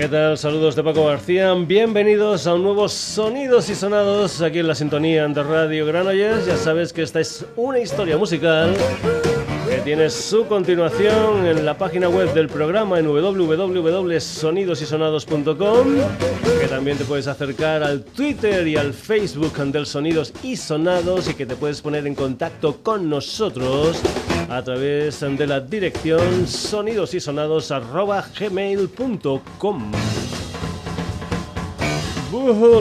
¿Qué tal? Saludos de Paco García. Bienvenidos a un nuevo Sonidos y Sonados aquí en la sintonía de Radio Granollers. Ya sabes que esta es una historia musical que tiene su continuación en la página web del programa en www.sonidosysonados.com, que también te puedes acercar al Twitter y al Facebook del Sonidos y Sonados y que te puedes poner en contacto con nosotros a través de la dirección sonidosysonados.gmail.com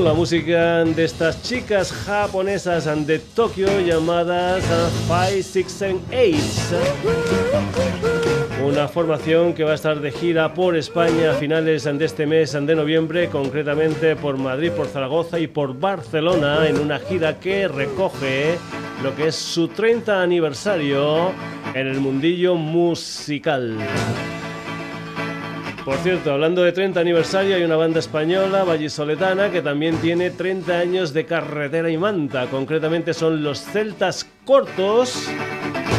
la música de estas chicas japonesas de Tokio llamadas 568. Una formación que va a estar de gira por España a finales de este mes de noviembre, concretamente por Madrid, por Zaragoza y por Barcelona, en una gira que recoge lo que es su 30 aniversario en el mundillo musical. Por cierto, hablando de 30 aniversario, hay una banda española, vallisoletana, que también tiene 30 años de carretera y manta. Concretamente son los Celtas Cortos,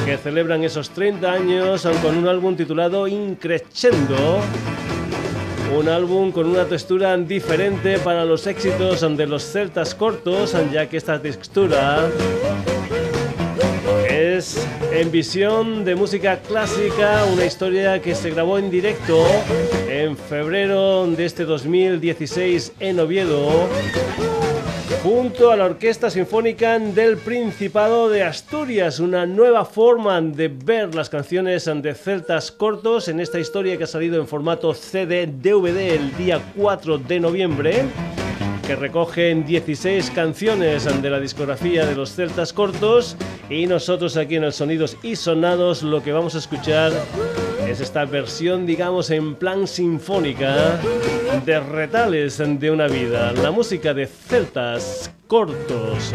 que celebran esos 30 años con un álbum titulado Increscendo. Un álbum con una textura diferente para los éxitos de los celtas cortos, ya que esta textura en visión de música clásica, una historia que se grabó en directo en febrero de este 2016 en Oviedo junto a la Orquesta Sinfónica del Principado de Asturias, una nueva forma de ver las canciones de celtas cortos en esta historia que ha salido en formato CD DVD el día 4 de noviembre que recogen 16 canciones de la discografía de los celtas cortos y nosotros aquí en el Sonidos y Sonados lo que vamos a escuchar es esta versión, digamos, en plan sinfónica de retales de una vida, la música de celtas cortos.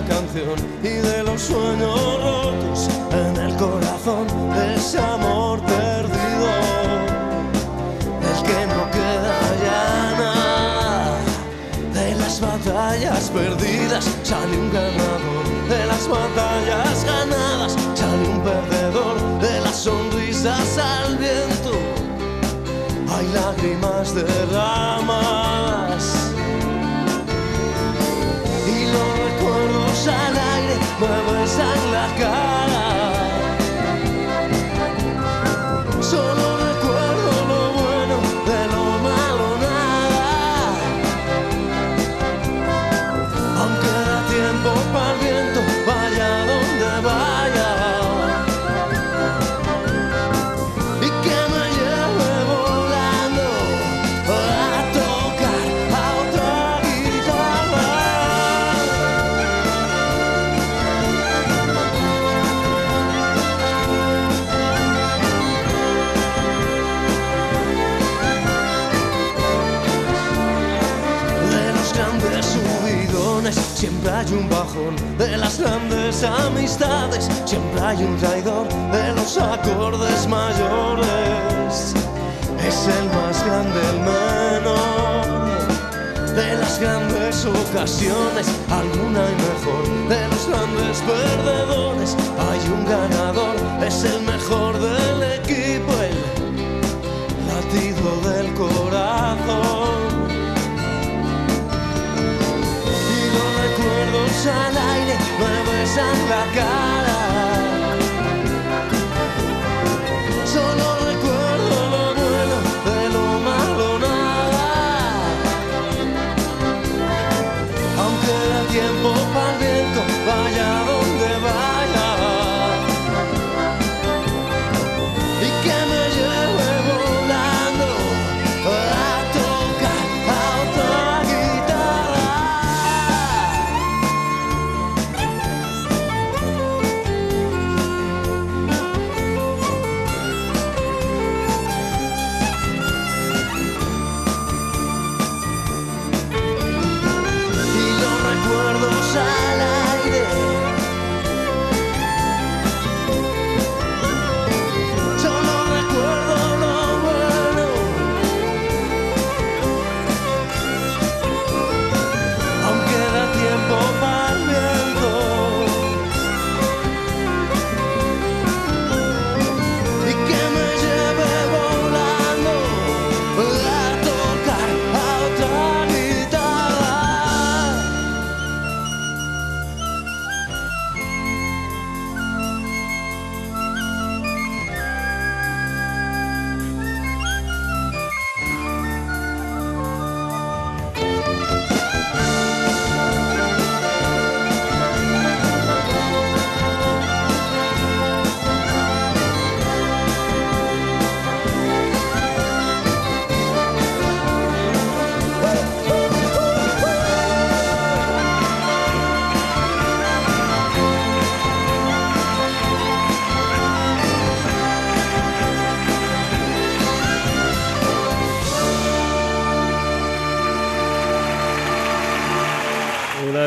Canción y de los sueños rotos en el corazón ese amor perdido. Del que no queda ya nada de las batallas perdidas sale un ganador de las batallas ganadas sale un perdedor de las sonrisas al viento. Hay lágrimas de al aire, me besan la cara. Las grandes amistades, siempre hay un traidor de los acordes mayores. Es el más grande, el menor de las grandes ocasiones, alguna y mejor de los grandes perdedores. Hay un ganador,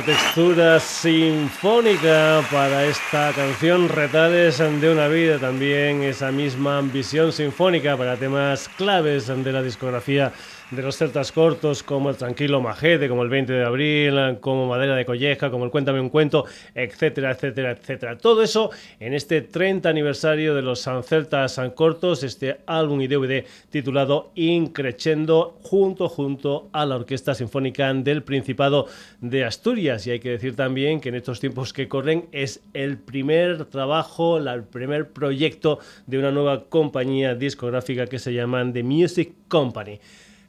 textura sinfónica para esta canción Retales de una vida, también esa misma ambición sinfónica para temas claves de la discografía de los celtas cortos como el Tranquilo Majete, como el 20 de abril, como Madera de Colleja, como el Cuéntame un cuento, etcétera, etcétera, etcétera. Todo eso en este 30 aniversario de los celtas cortos, este álbum y DVD titulado Increchendo, junto, junto a la Orquesta Sinfónica del Principado de Asturias. Y hay que decir también que en estos tiempos que corren es el primer trabajo, el primer proyecto de una nueva compañía discográfica que se llama The Music Company.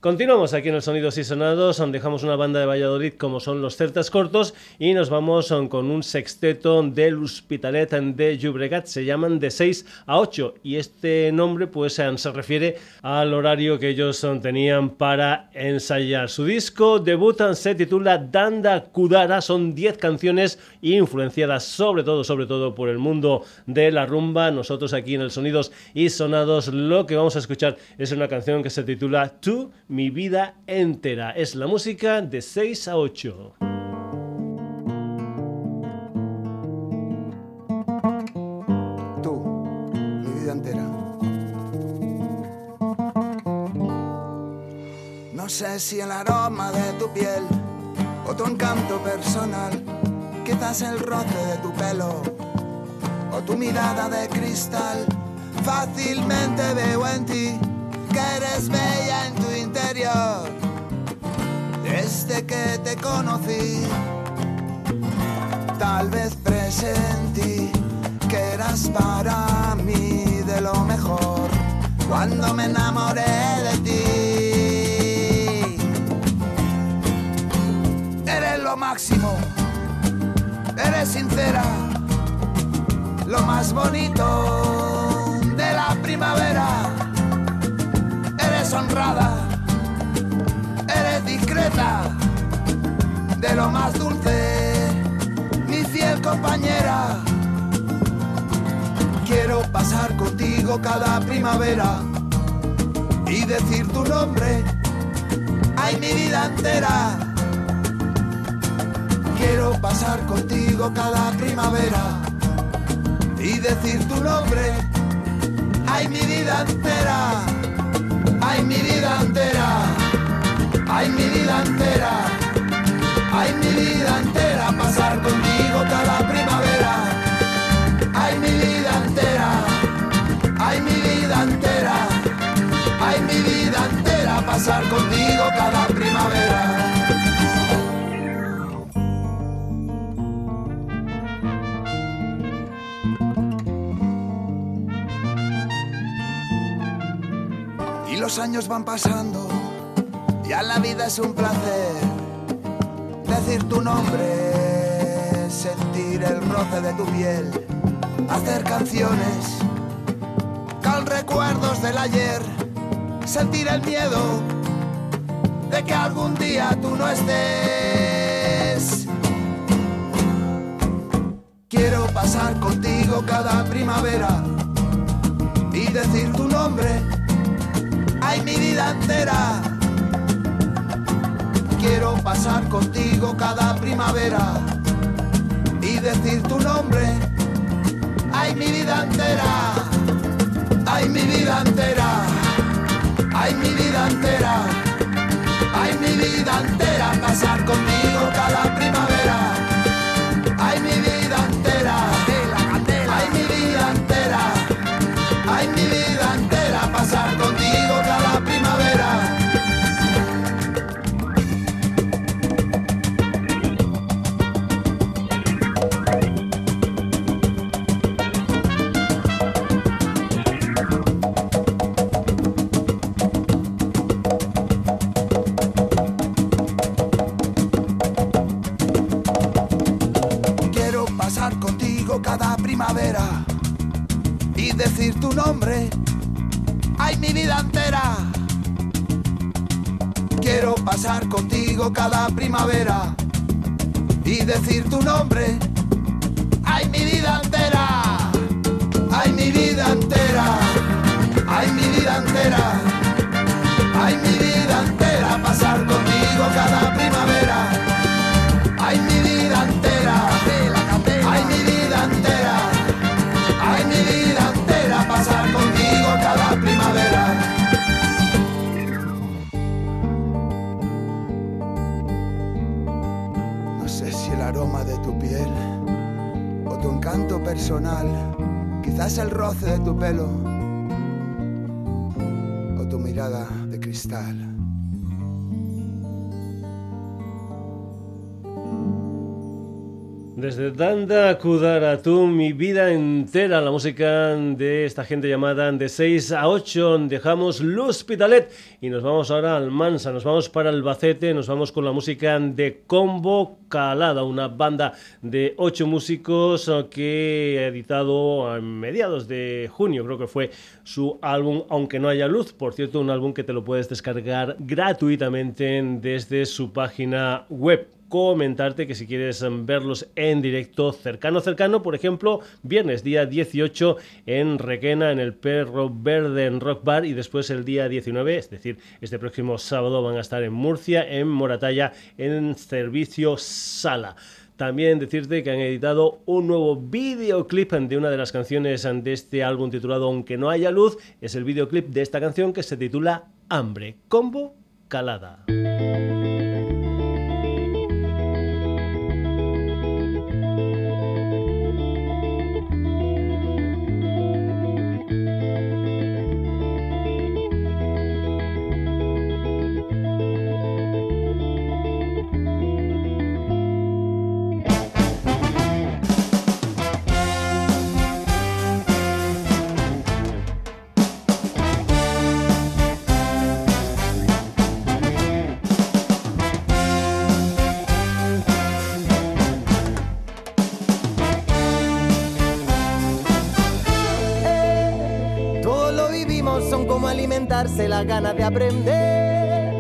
Continuamos aquí en el Sonidos y Sonados, dejamos una banda de Valladolid como son los Celtas Cortos y nos vamos con un sexteto del Hospitalet de Llobregat, se llaman de 6 a 8 y este nombre pues se refiere al horario que ellos tenían para ensayar. Su disco debutan se titula Danda Kudara, son 10 canciones influenciadas sobre todo, sobre todo por el mundo de la rumba. Nosotros aquí en el Sonidos y Sonados lo que vamos a escuchar es una canción que se titula Tú mi vida entera. Es la música de 6 a 8. Tú, mi vida entera. No sé si el aroma de tu piel o tu encanto personal, quizás el roce de tu pelo o tu mirada de cristal, fácilmente veo en ti que eres bella en tu interior. Desde que te conocí, tal vez presentí que eras para mí de lo mejor. Cuando me enamoré de ti, eres lo máximo, eres sincera, lo más bonito de la primavera honrada, eres discreta, de lo más dulce, mi fiel compañera. Quiero pasar contigo cada primavera y decir tu nombre, ay mi vida entera. Quiero pasar contigo cada primavera y decir tu nombre, ay mi vida entera. Mi vida entera, ay, mi vida entera, ay, mi vida entera, pasar contigo cada primavera. Ay, mi vida entera, ay, mi vida entera, ay, mi vida entera, pasar contigo cada primavera. Los años van pasando, ya la vida es un placer. Decir tu nombre, sentir el roce de tu piel, hacer canciones con recuerdos del ayer, sentir el miedo de que algún día tú no estés. Quiero pasar contigo cada primavera y decir tu nombre ay mi vida entera. Quiero pasar contigo cada primavera y decir tu nombre, ay mi vida entera, ay mi vida entera, ay mi vida entera, ay mi vida entera, pasar contigo cada primavera, decir Danda Kudaratu, mi vida entera, la música de esta gente llamada de 6 a 8. Dejamos l'Hospitalet y nos vamos ahora al Mansa, nos vamos para Albacete, nos vamos con la música de Combo Calada, una banda de 8 músicos que ha editado a mediados de junio, creo que fue su álbum Aunque no haya luz. Por cierto, un álbum que te lo puedes descargar gratuitamente desde su página web comentarte que si quieres em, verlos en directo cercano cercano, por ejemplo, viernes día 18 en Requena en el Perro Verde en Rock Bar y después el día 19, es decir, este próximo sábado van a estar en Murcia en Moratalla en servicio sala. También decirte que han editado un nuevo videoclip de una de las canciones de este álbum titulado Aunque no haya luz. Es el videoclip de esta canción que se titula Hambre, combo calada. La gana de aprender.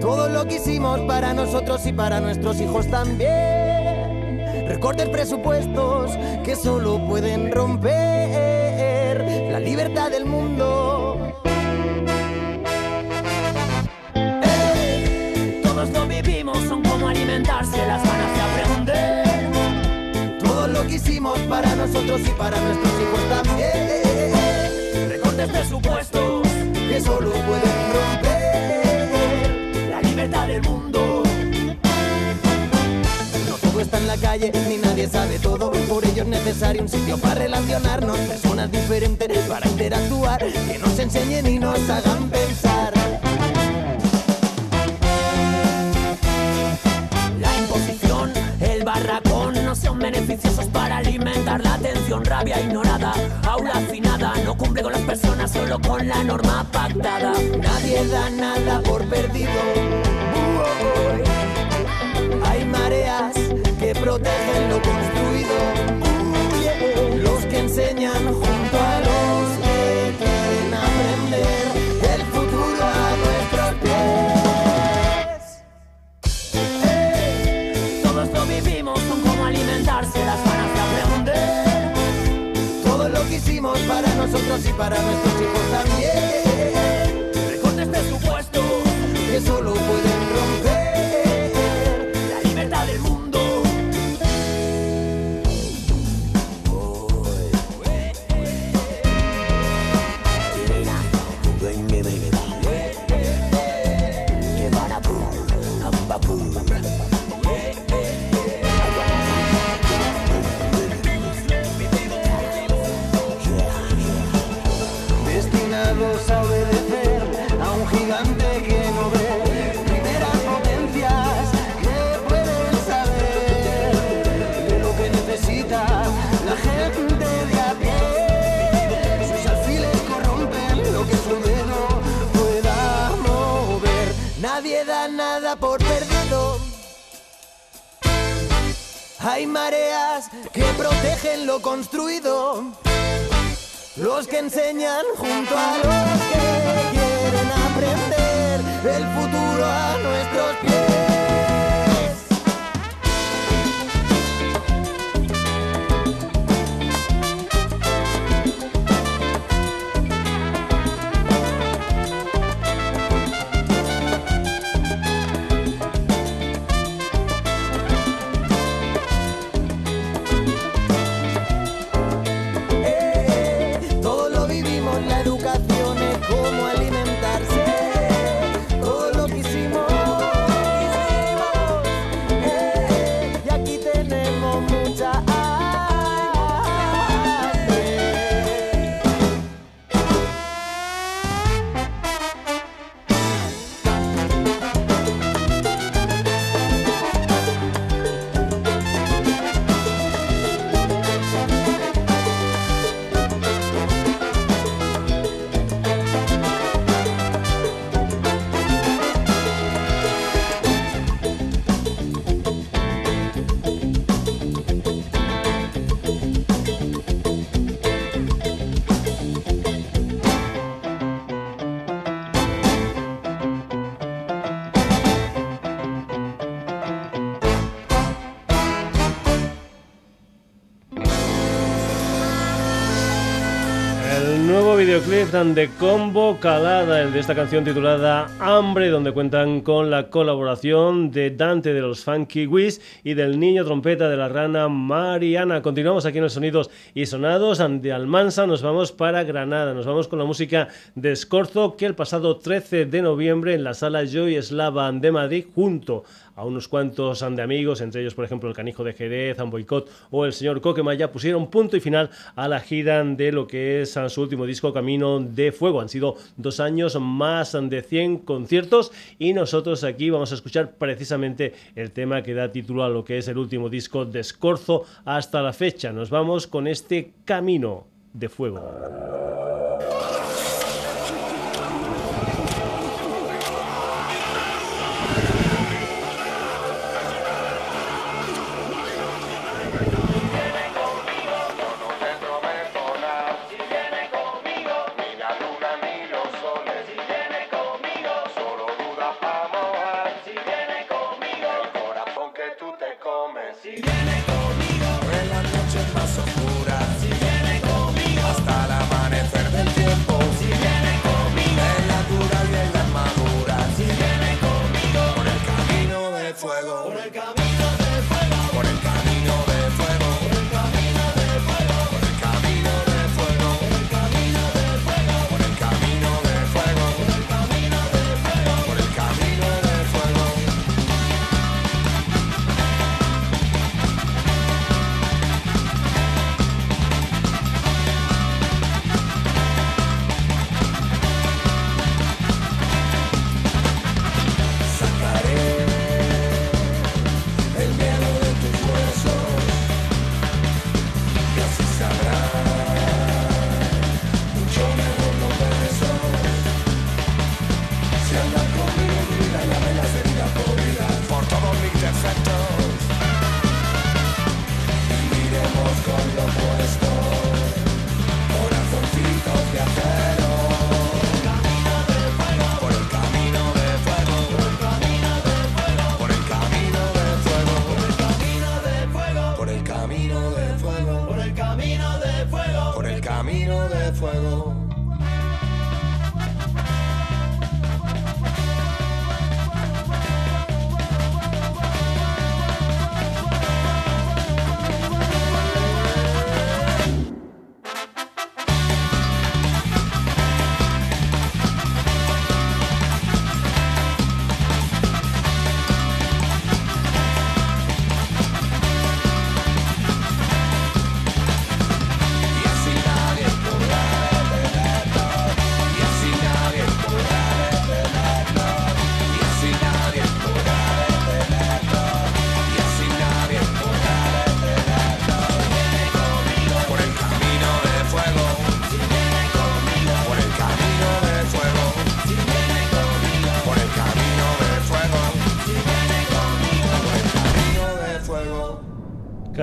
Todo lo que hicimos para nosotros y para nuestros hijos también. Recortes presupuestos que solo pueden romper la libertad del mundo. todos lo vivimos, son como alimentarse, las ganas de aprender. Todo lo que hicimos para nosotros y para nuestros hijos también. Ni nadie sabe todo. Por ello es necesario un sitio para relacionarnos. Personas diferentes para interactuar, que nos enseñen y nos hagan pensar. La imposición, el barracón no son beneficiosos para alimentar la atención, rabia ignorada, aula afinada, no cumple con las personas, solo con la norma pactada. Nadie da nada por perdido. Hay mareas que protegen lo construido. Los que enseñan junto a los que quieren aprender el futuro a nuestros pies. Todos lo vivimos, son como alimentarse las ganas de aprender. Todo lo que hicimos para nosotros y para nuestros hijos también. que solo pueden videoclip de Combo Calada, el de esta canción titulada Hambre, donde cuentan con la colaboración de Dante de los Funky Wiz y del niño trompeta de la rana Mariana. Continuamos aquí en los Sonidos y Sonados. De Almansa nos vamos para Granada. Nos vamos con la música de Scorzo, que el pasado 13 de noviembre en la sala Joy Slava de Madrid, junto a unos cuantos de amigos, entre ellos, por ejemplo, el Canijo de Jerez, un Boicot o el señor Coquemaya, pusieron punto y final a la gira de lo que es su último disco, Camino de Fuego. Han sido dos años, más de 100 conciertos y nosotros aquí vamos a escuchar precisamente el tema que da título a lo que es el último disco de Escorzo hasta la fecha. Nos vamos con este Camino de Fuego.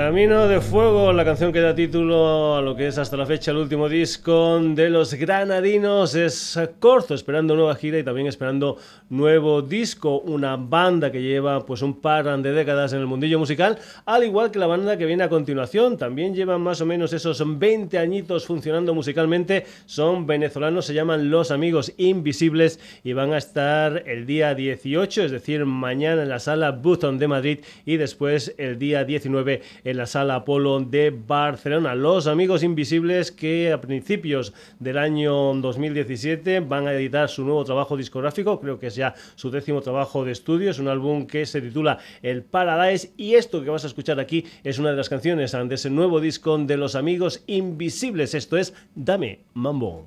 Camino de Fuego, la canción que da título a lo que es hasta la fecha el último disco de los granadinos. Es Corzo, esperando nueva gira y también esperando nuevo disco, una banda que lleva pues un par de décadas en el mundillo musical, al igual que la banda que viene a continuación, también llevan más o menos esos 20 añitos funcionando musicalmente, son venezolanos, se llaman Los Amigos Invisibles y van a estar el día 18, es decir, mañana en la sala Button de Madrid y después el día 19 en la sala Apolo de Barcelona. Los Amigos Invisibles que a principios del año 2017 van a editar su nuevo trabajo discográfico, creo que es ya su décimo trabajo de estudio, es un álbum que se titula El Paradise y esto que vas a escuchar aquí es una de las canciones de ese nuevo disco de Los Amigos Invisibles, esto es Dame Mambo.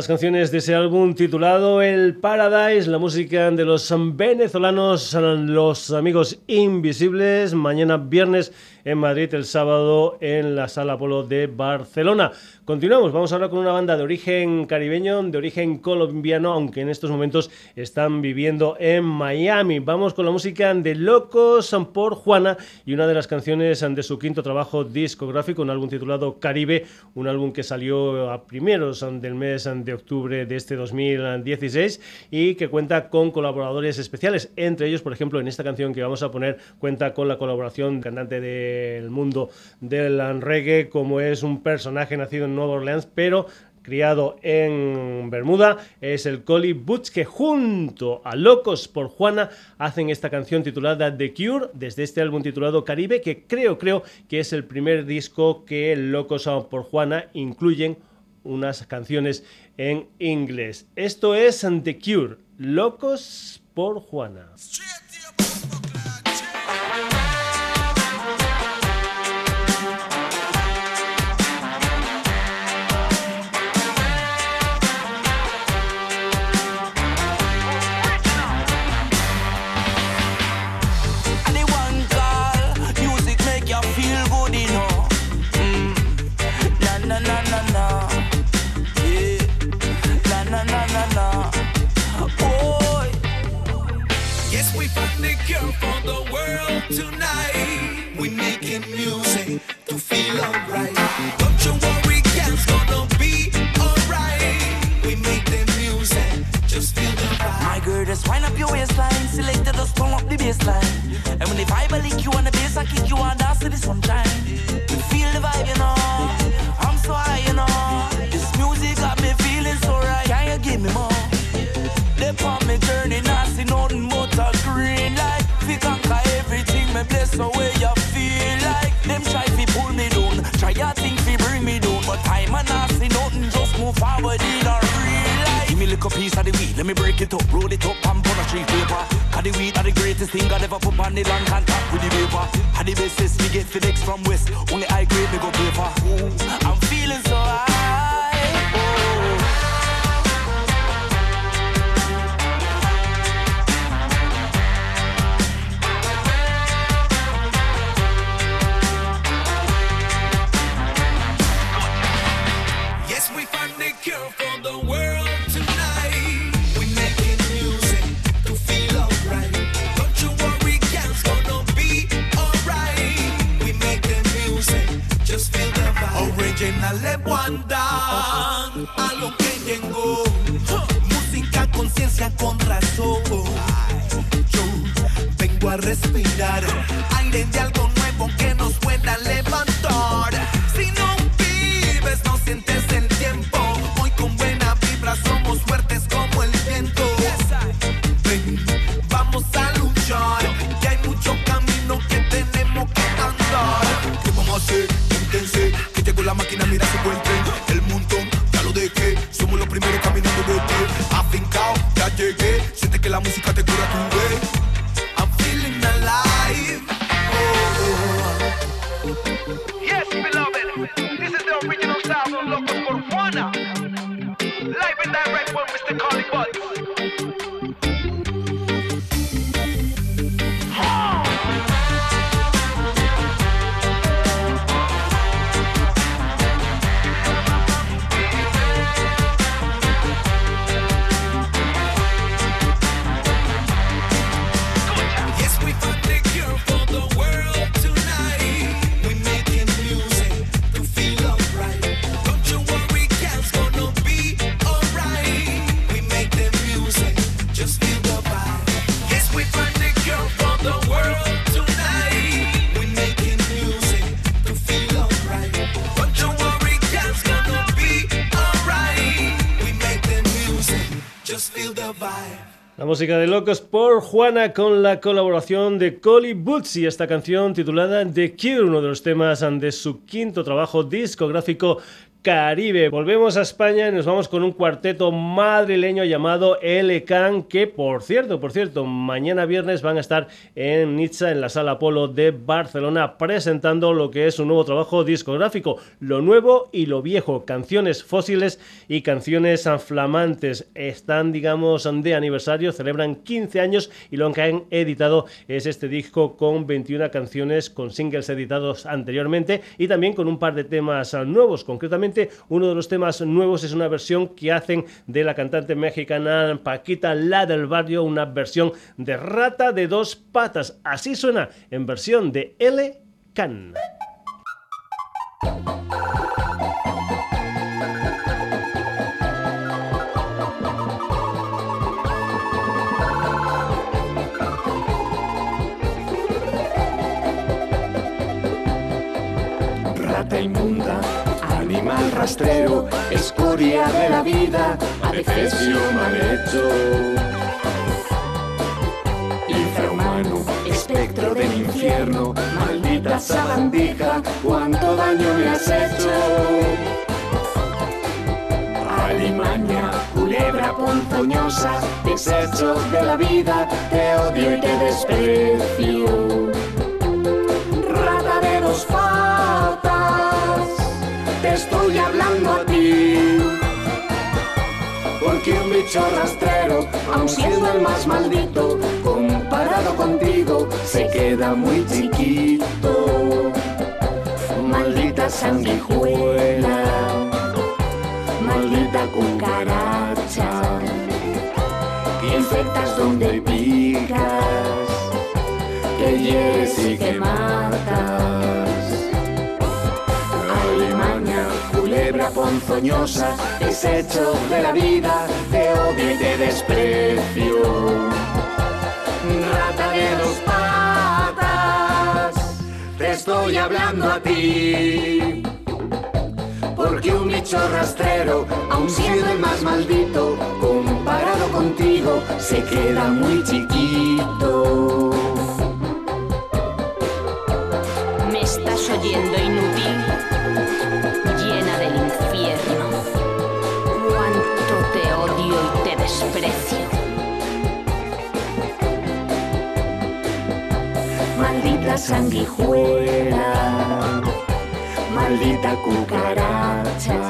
Las canciones de ese álbum titulado El Paradise, la música de los venezolanos, los amigos invisibles, mañana viernes en Madrid, el sábado en la Sala Polo de Barcelona. Continuamos, vamos a hablar con una banda de origen caribeño, de origen colombiano, aunque en estos momentos están viviendo en Miami. Vamos con la música de Locos por Juana y una de las canciones de su quinto trabajo discográfico, un álbum titulado Caribe, un álbum que salió a primeros del mes de octubre de este 2016 y que cuenta con colaboradores especiales, entre ellos, por ejemplo, en esta canción que vamos a poner, cuenta con la colaboración del cantante del mundo del reggae, como es un personaje nacido en Nueva Orleans, pero criado en Bermuda, es el Collie Butch que junto a Locos por Juana hacen esta canción titulada The Cure desde este álbum titulado Caribe que creo creo que es el primer disco que Locos por Juana incluyen unas canciones en inglés. Esto es The Cure, Locos por Juana. Baseline. And when the vibe I lick you on the bass, I kick you on dance to the sunshine. We feel the vibe, you know. I'm so high, you know. This music got me feeling so right. Can you give me more? They on me journey, not see nothing but a green light. We conquer everything, me bless the way you feel like. Them try to pull me down, try your thing to bring me down. But time and not see nothing, just move forward in a real life. Give me a little piece of the weed, let me break it up, roll it up and put a street paper. Cause the weed are the greatest thing I ever put on the land contact with the paper. Had the basis, we get FedEx from West, only I grade me go paper. I'm Original Wanda, a lo que llegó. Música, conciencia con razón. Yo vengo a respirar aire de algo de Locos por Juana con la colaboración de Collie Bootsy, esta canción titulada The Cure, uno de los temas de su quinto trabajo discográfico Caribe. Volvemos a España y nos vamos con un cuarteto madrileño llamado L Can, que por cierto, por cierto, mañana viernes van a estar en Nizza, en la Sala Polo de Barcelona, presentando lo que es un nuevo trabajo discográfico, lo nuevo y lo viejo, canciones fósiles y canciones flamantes. Están, digamos, de aniversario, celebran 15 años y lo que han editado es este disco con 21 canciones, con singles editados anteriormente y también con un par de temas nuevos, concretamente uno de los temas nuevos es una versión que hacen de la cantante mexicana Paquita La del Barrio, una versión de Rata de dos patas. Así suena en versión de L. Can. Rastrero, escoria de la vida, adefesio mal hecho. Infrahumano, espectro del infierno, maldita sabandija, cuánto daño me has hecho. Alimaña, culebra ponzoñosa, desecho de la vida, te odio y te desprecio. Rata de te estoy hablando a ti. Porque un bicho rastrero, aun siendo el más maldito, comparado contigo, se queda muy chiquito. Maldita sanguijuela, maldita cucaracha, que infectas donde picas, que hieres y que matas. Culebra ponzoñosa, desecho de la vida, te odio y te desprecio. Rata de dos patas, te estoy hablando a ti. Porque un bicho rastrero, aun siendo el más maldito, comparado contigo, se queda muy chiquito. ¿Me estás oyendo inútil? Desprecio. Maldita sanguijuela, maldita cucaracha,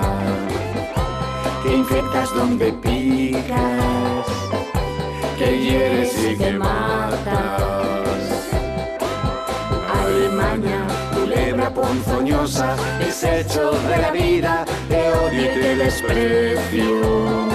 que infectas donde picas, que hieres y que matas. Alemania culebra ponzoñosa, desecho de la vida, te odio y te desprecio.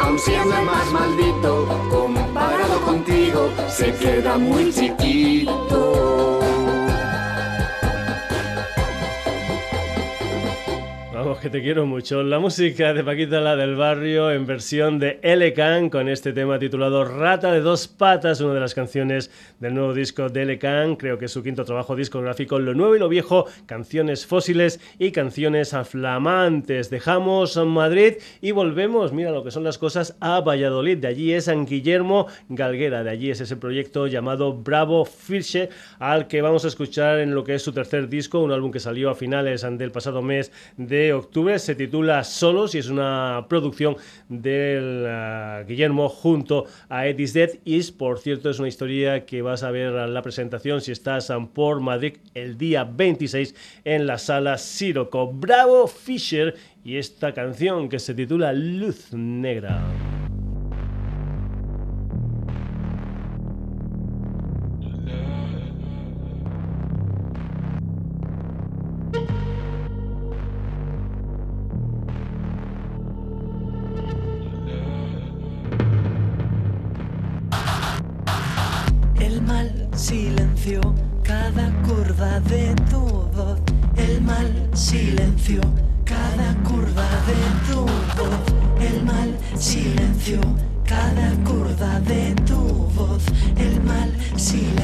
Aun siendo el más maldito, comparado contigo, se queda muy chiquito. Que te quiero mucho. La música de Paquita la del barrio en versión de L. Can con este tema titulado Rata de dos patas, una de las canciones del nuevo disco de L. Can, creo que es su quinto trabajo discográfico, lo nuevo y lo viejo, canciones fósiles y canciones flamantes. Dejamos Madrid y volvemos, mira lo que son las cosas, a Valladolid. De allí es San Guillermo Galguera, de allí es ese proyecto llamado Bravo Fische, al que vamos a escuchar en lo que es su tercer disco, un álbum que salió a finales del pasado mes de octubre. Se titula Solos y es una producción del uh, Guillermo junto a Edis Dead. Y por cierto, es una historia que vas a ver la presentación si estás por Madrid el día 26 en la sala Siroco. Bravo Fisher y esta canción que se titula Luz Negra. Cada curva de tu voz. El mal silenció cada curva de tu voz. El mal silenció cada curva de tu voz. El mal silenció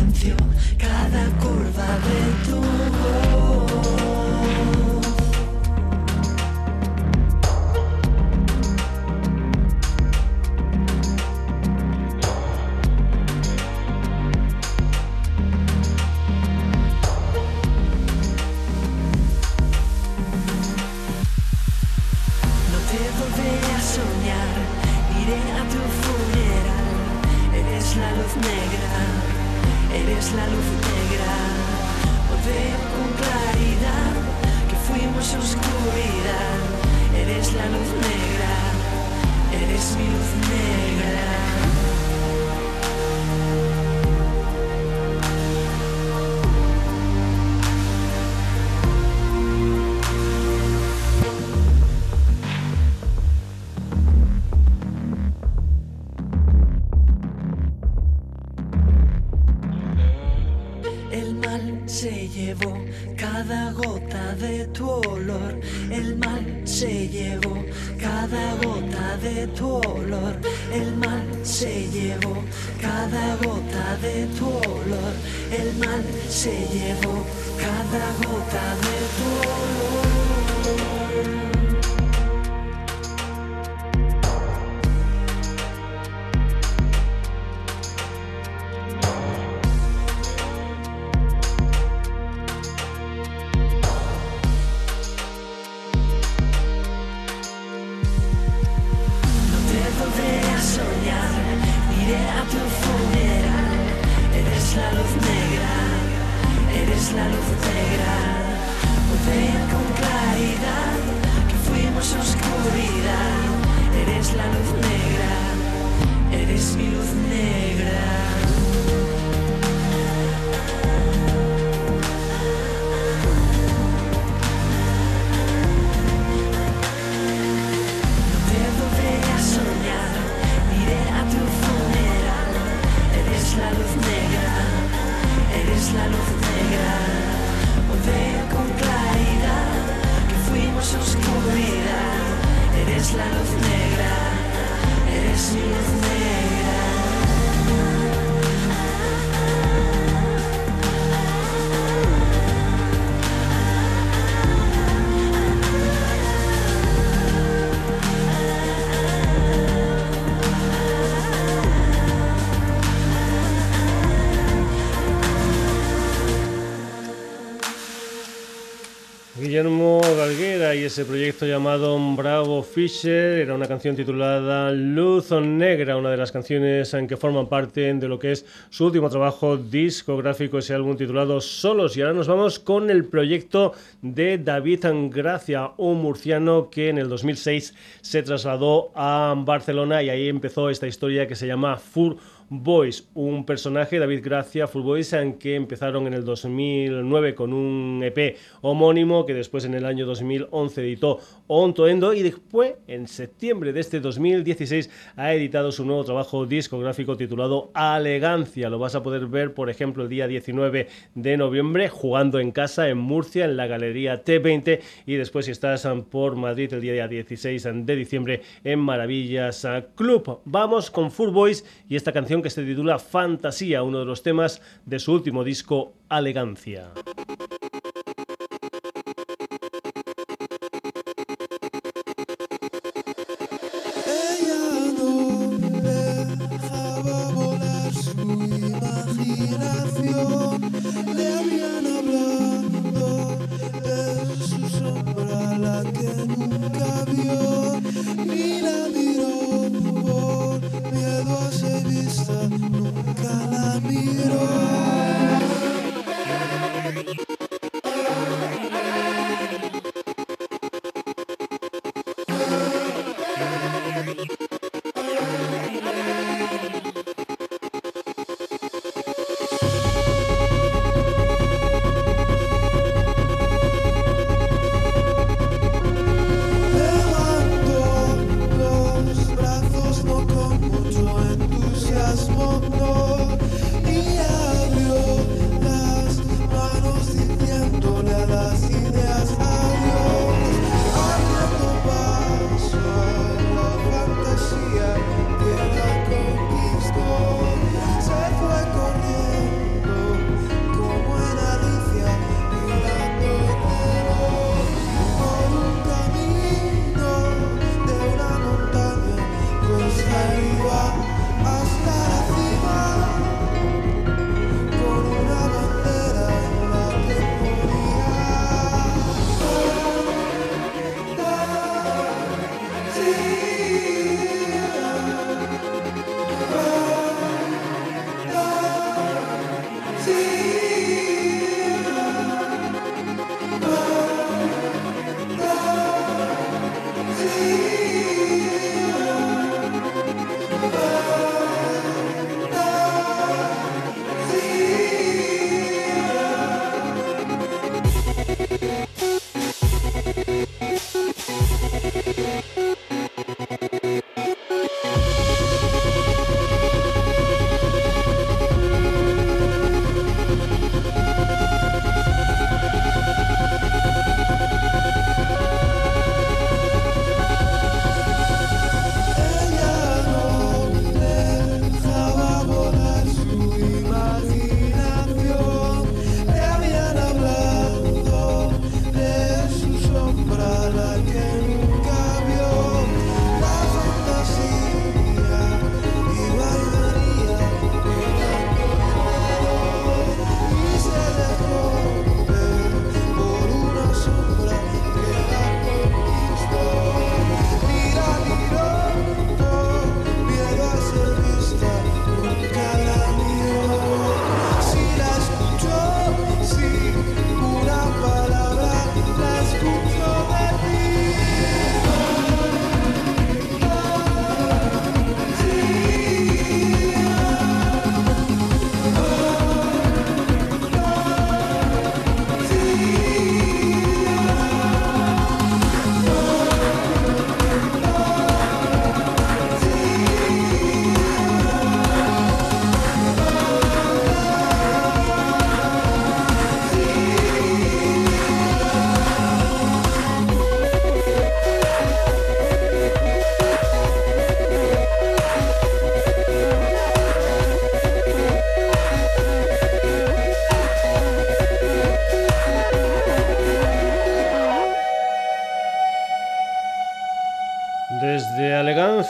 llamado Bravo Fisher. Era una canción titulada Luz Negra, una de las canciones en que forman parte de lo que es su último trabajo discográfico, ese álbum titulado Solos. Y ahora nos vamos con el proyecto de David Gracia, un murciano que en el 2006 se trasladó a Barcelona y ahí empezó esta historia que se llama Fur Boys, un personaje, David Gracia, Full Boys, que empezaron en el 2009 con un EP homónimo que después en el año 2011 editó Onto Endo y después en septiembre de este 2016 ha editado su nuevo trabajo discográfico titulado Alegancia. Lo vas a poder ver, por ejemplo, el día 19 de noviembre jugando en casa en Murcia en la Galería T20 y después si estás por Madrid el día 16 de diciembre en Maravillas Club. Vamos con Full Boys y esta canción que se titula Fantasía, uno de los temas de su último disco, Alegancia.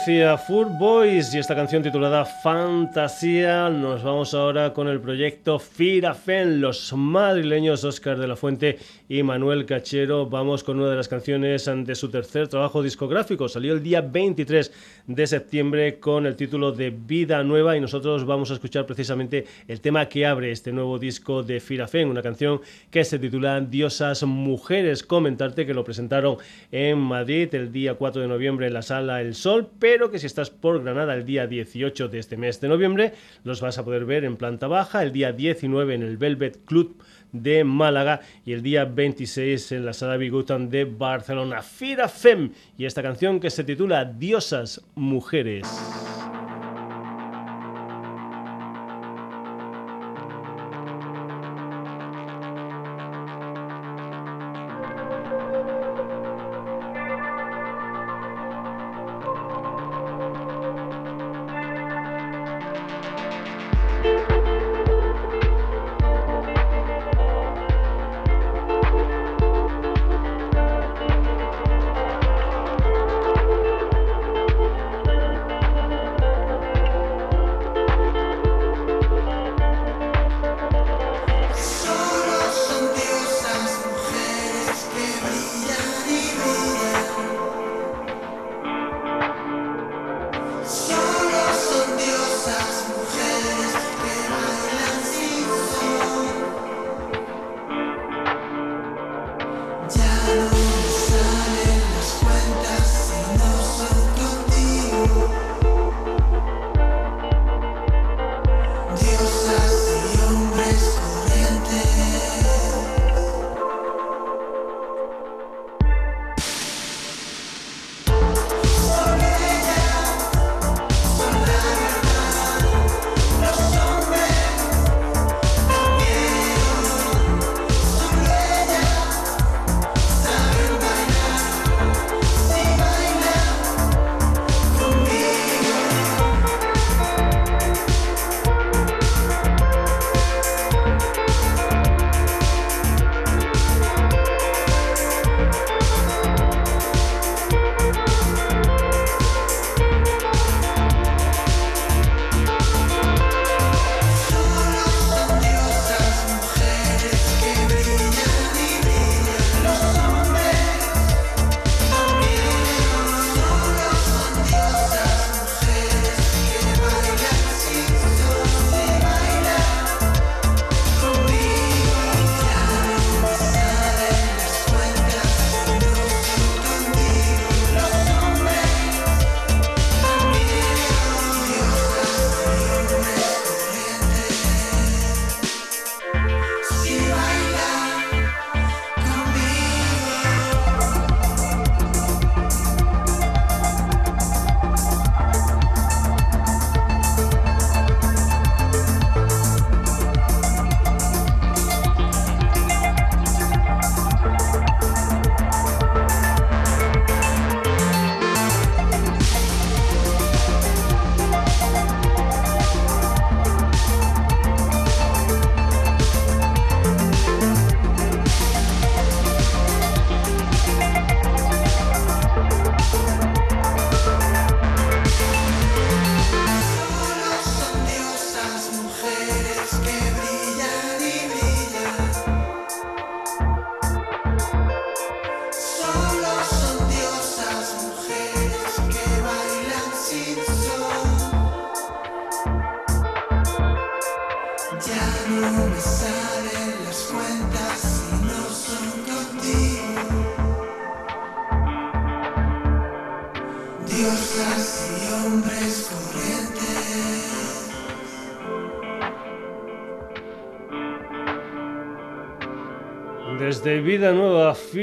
Valencia, Food Boys y esta canción titulada Fantasía. Nos vamos ahora con el proyecto Firafen, los madrileños Oscar de la Fuente y Manuel Cachero. Vamos con una de las canciones de su tercer trabajo discográfico. Salió el día 23 de septiembre con el título de Vida Nueva y nosotros vamos a escuchar precisamente el tema que abre este nuevo disco de Firafen, una canción que se titula Diosas Mujeres. Comentarte que lo presentaron en Madrid el día 4 de noviembre en la sala El Sol pero que si estás por Granada el día 18 de este mes de noviembre, los vas a poder ver en planta baja, el día 19 en el Velvet Club de Málaga y el día 26 en la sala Bigutan de Barcelona. Fira Fem y esta canción que se titula Diosas Mujeres.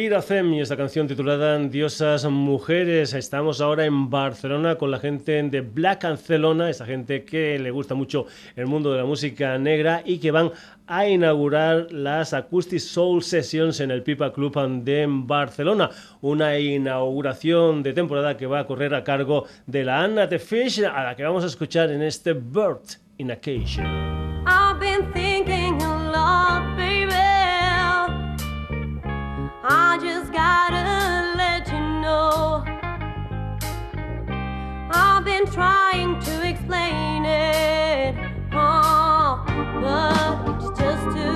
Nueva, Firacem y esta canción titulada Diosas Mujeres. Estamos ahora en Barcelona con la gente de Black Ancelona, esa gente que le gusta mucho el mundo de la música negra y que van a inaugurar las Acoustic Soul Sessions en el Pipa Club de Barcelona. Una inauguración de temporada que va a correr a cargo de la Anna The Fish, a la que vamos a escuchar en este Bird in Occasion. I've I just gotta let you know. I've been trying to explain it, oh, but it's just too.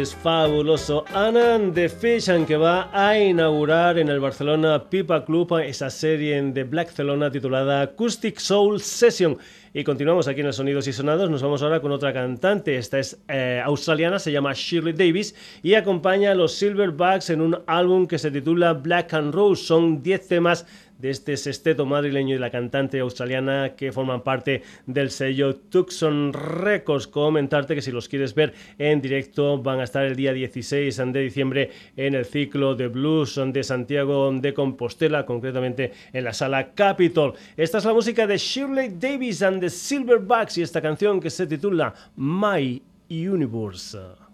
Es fabuloso. Ana de Fish, que va a inaugurar en el Barcelona Pipa Club esa serie de Black Celona titulada Acoustic Soul Session. Y continuamos aquí en el Sonidos y Sonados. Nos vamos ahora con otra cantante. Esta es eh, australiana, se llama Shirley Davis y acompaña a los Silverbacks en un álbum que se titula Black and Rose. Son 10 temas de este sexteto madrileño y la cantante australiana que forman parte del sello Tucson Records. Comentarte que si los quieres ver en directo van a estar el día 16 de diciembre en el ciclo de blues de Santiago de Compostela, concretamente en la sala Capitol. Esta es la música de Shirley Davis and the Silverbacks y esta canción que se titula My Universe.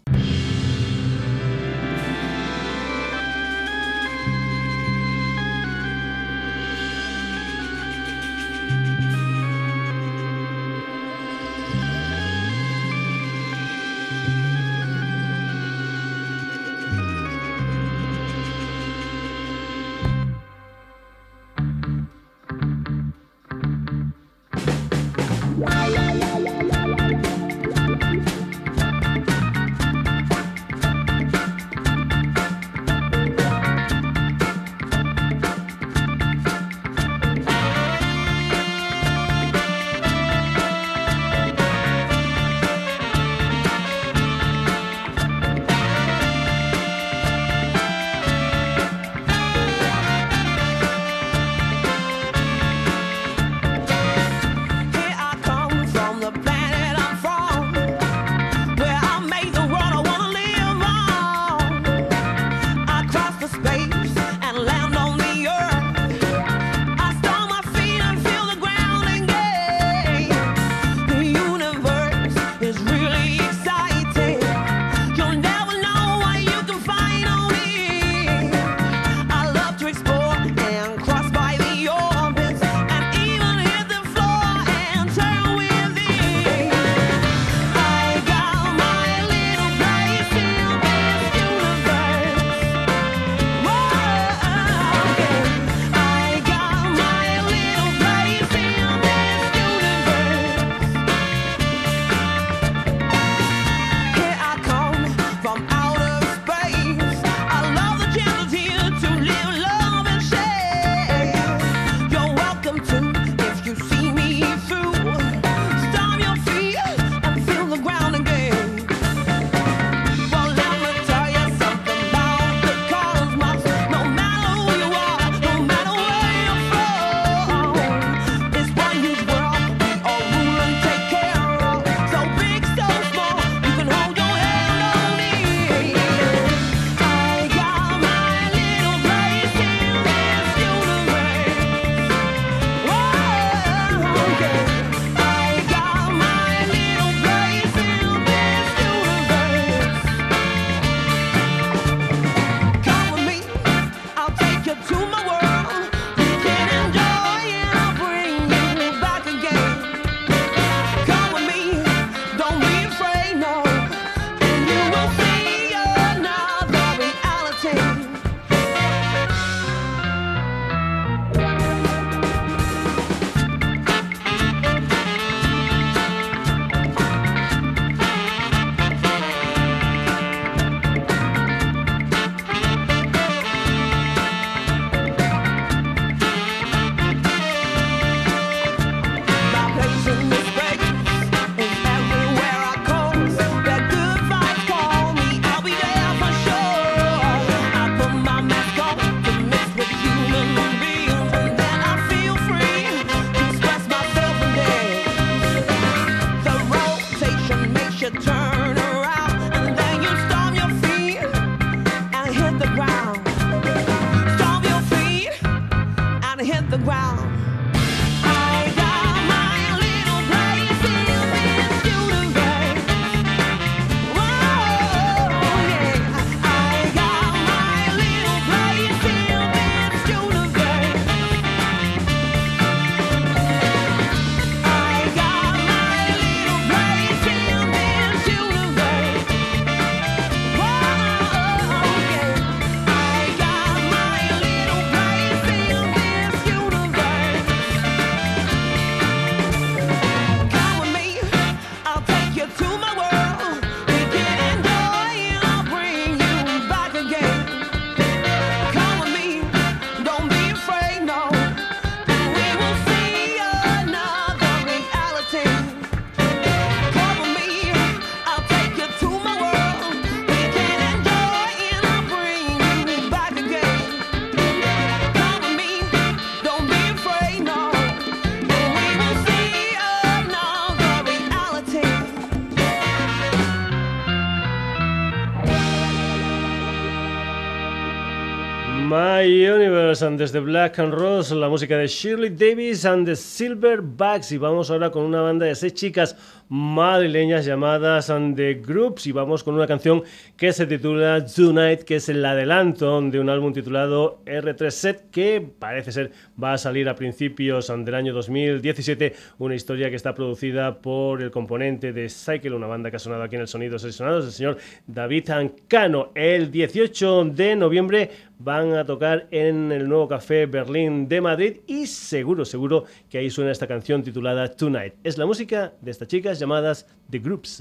Chicas desde Black and Rose, la música de Shirley Davis and the Silverbacks. Y vamos ahora con una banda de seis chicas madrileñas llamadas The Groups. Y vamos con una canción que se titula Tonight, que es el adelanto de un álbum titulado R3 Set, que parece ser va a salir a principios del año 2017. Una historia que está producida por el componente de Cycle, una banda que ha sonado aquí en el Sonido Seleccionados, el señor David Ancano. El 18 de noviembre van a tocar en el nuevo café Berlín de Madrid y seguro, seguro que ahí suena esta canción titulada Tonight. Es la música de estas chicas llamadas The Groups.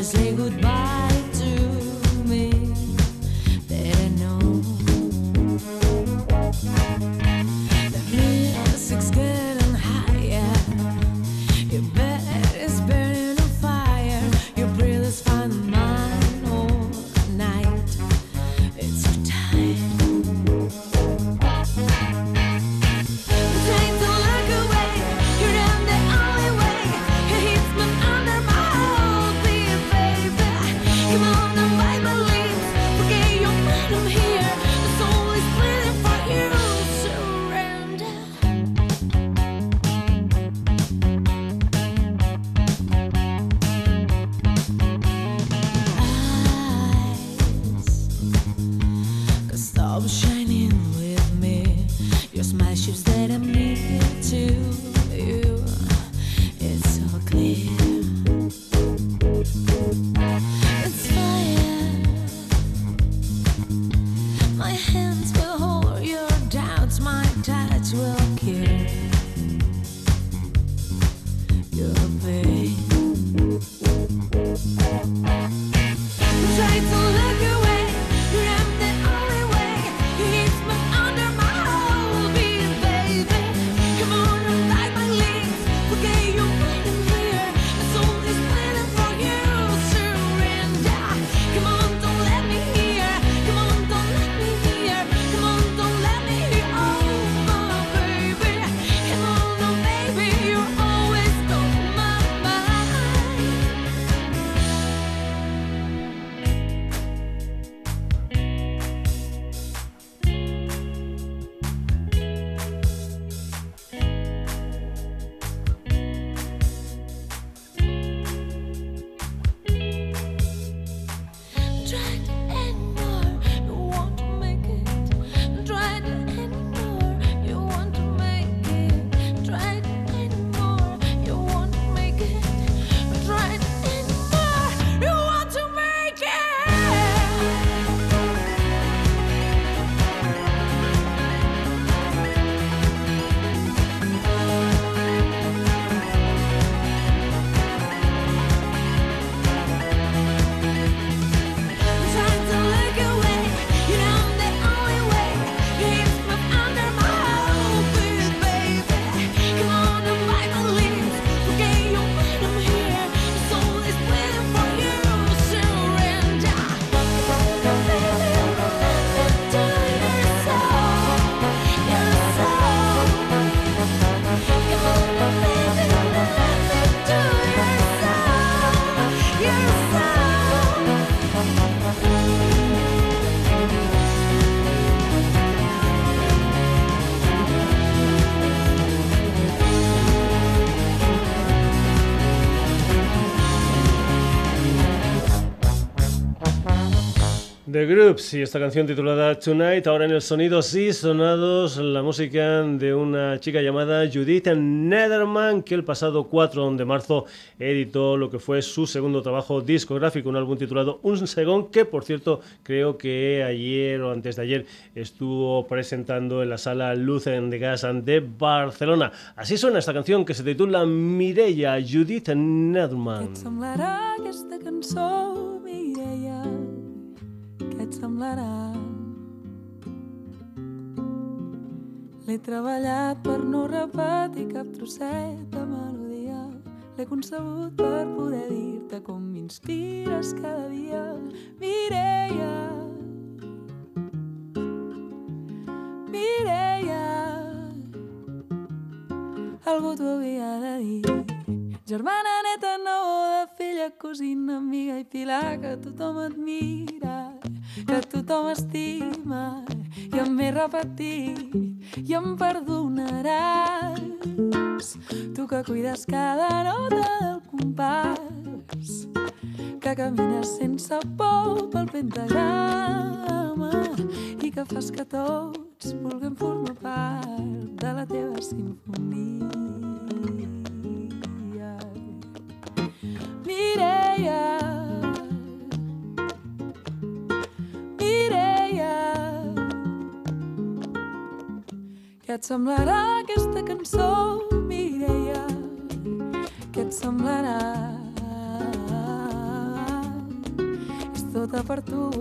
The Groups y esta canción titulada Tonight, ahora en el sonido sí sonados la música de una chica llamada Judith Nederman que el pasado 4 de marzo editó lo que fue su segundo trabajo discográfico, un álbum titulado Un Segón que por cierto creo que ayer o antes de ayer estuvo presentando en la sala Luz de Gas de Barcelona. Así suena esta canción que se titula Mireia Judith Nederman. Et semblarà. L'he treballat per no repetir cap trosset de melodia. l'he concebut per poder dir-te com m'inspires cada dia, Mireia. Mireia, algú t'ho havia de dir. Germana, neta, neboda, filla, cosina, amiga i pilar, que tothom admira, que tothom estima, i em m'he repetit i em perdonaràs. Tu que cuides cada nota del compàs, que camines sense por pel pentagrama i que fas que tots vulguem formar part de la teva sinfonia. Mireia, Mireia, què et semblarà aquesta cançó, Mireia? Què et semblarà? És tota per tu,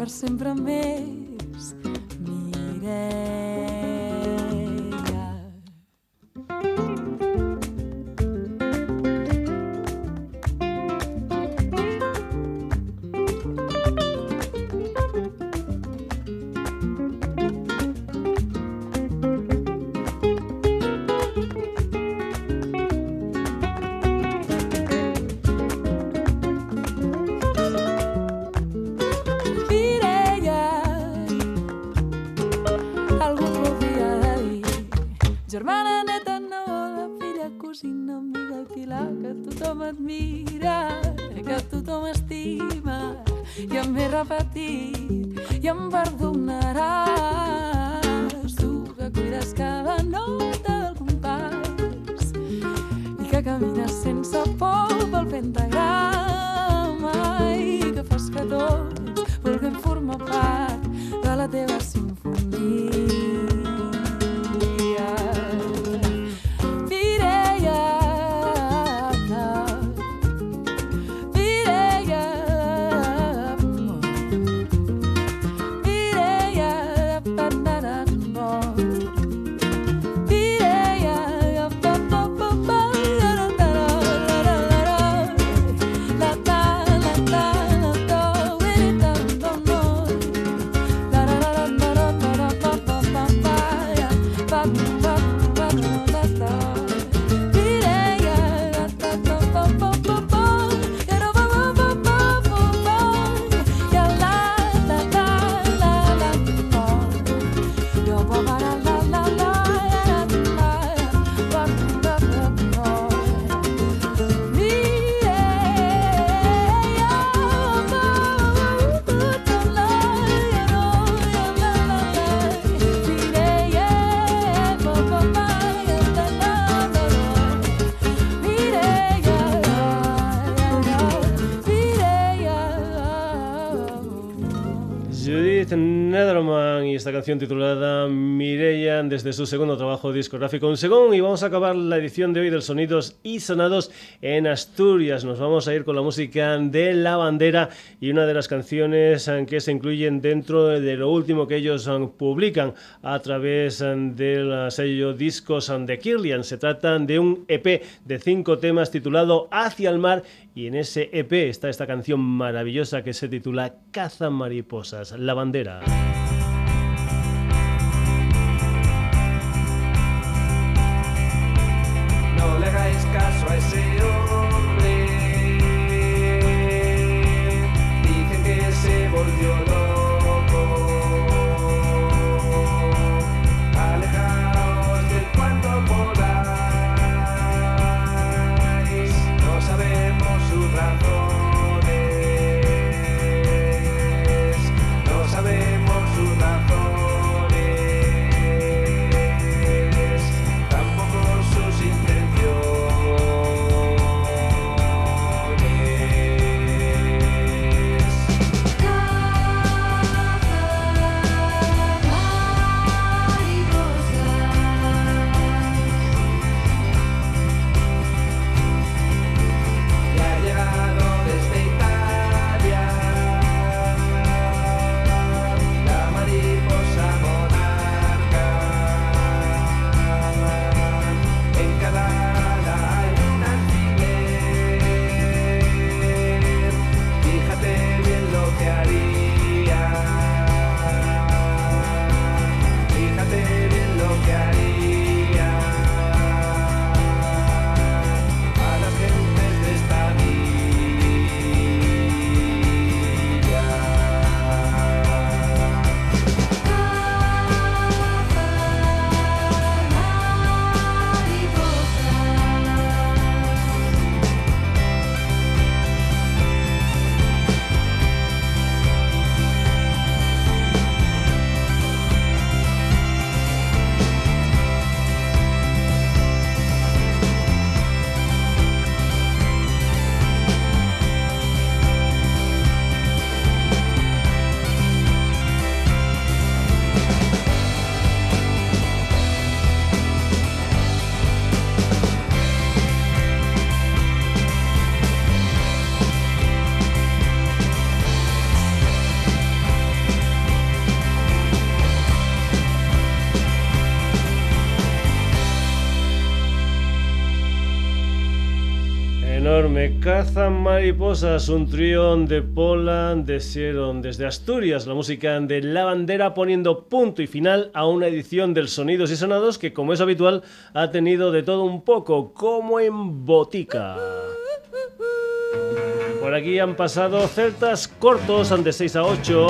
per sempre més, Mireia. Esta canción titulada Mireia desde su segundo trabajo discográfico Un Según y vamos a acabar la edición de hoy del Sonidos y Sonados en Asturias. Nos vamos a ir con la música de La Bandera y una de las canciones eh, que se incluyen dentro de lo último que ellos eh, publican a través eh, del sello Discos de Kirlian. Se trata de un EP de cinco temas titulado Hacia el Mar y en ese EP está esta canción maravillosa que se titula Caza Mariposas, La Bandera. Cazan mariposas, un trío de Poland desieron desde Asturias, la música de La Bandera poniendo punto y final a una edición del Sonidos y Sonados que como es habitual ha tenido de todo un poco, como en botica. Por aquí han pasado celtas cortos de 6 a 8.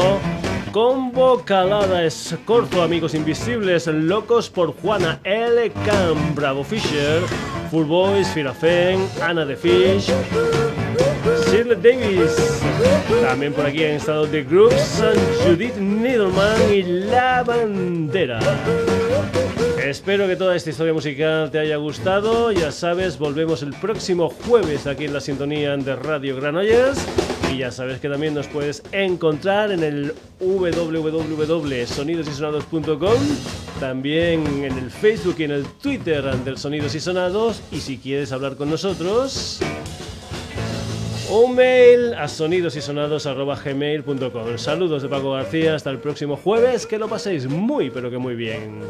Combo Calada es corto, amigos invisibles, locos por Juana L. Cam, Bravo Fisher, Full Boys, Firafen, Ana de Fish, Shirley Davis. También por aquí han estado The Groups, Judith Needleman y La Bandera. Espero que toda esta historia musical te haya gustado. Ya sabes, volvemos el próximo jueves aquí en la sintonía de Radio Granollers. Y ya sabes que también nos puedes encontrar en el www.sonidosysonados.com, también en el Facebook y en el Twitter del Sonidos y Sonados. Y si quieres hablar con nosotros, un mail a sonidosysonados.gmail.com. Saludos de Paco García, hasta el próximo jueves, que lo paséis muy pero que muy bien.